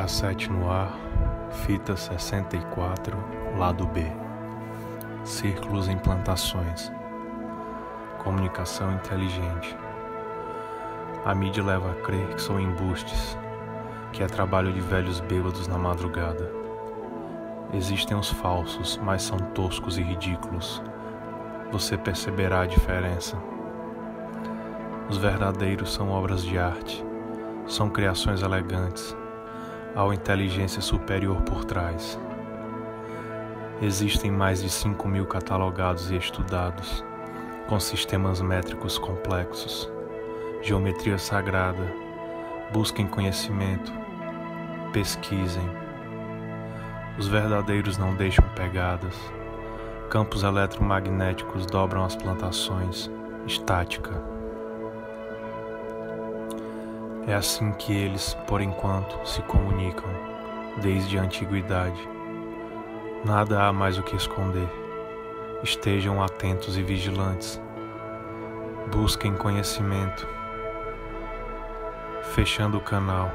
Cassete no ar, fita 64, lado B. Círculos em plantações. Comunicação inteligente. A mídia leva a crer que são embustes, que é trabalho de velhos bêbados na madrugada. Existem os falsos, mas são toscos e ridículos. Você perceberá a diferença. Os verdadeiros são obras de arte, são criações elegantes uma inteligência superior por trás. Existem mais de 5 mil catalogados e estudados, com sistemas métricos complexos, geometria sagrada. Busquem conhecimento, pesquisem. Os verdadeiros não deixam pegadas. Campos eletromagnéticos dobram as plantações. Estática. É assim que eles, por enquanto, se comunicam, desde a antiguidade. Nada há mais o que esconder. Estejam atentos e vigilantes. Busquem conhecimento. Fechando o canal.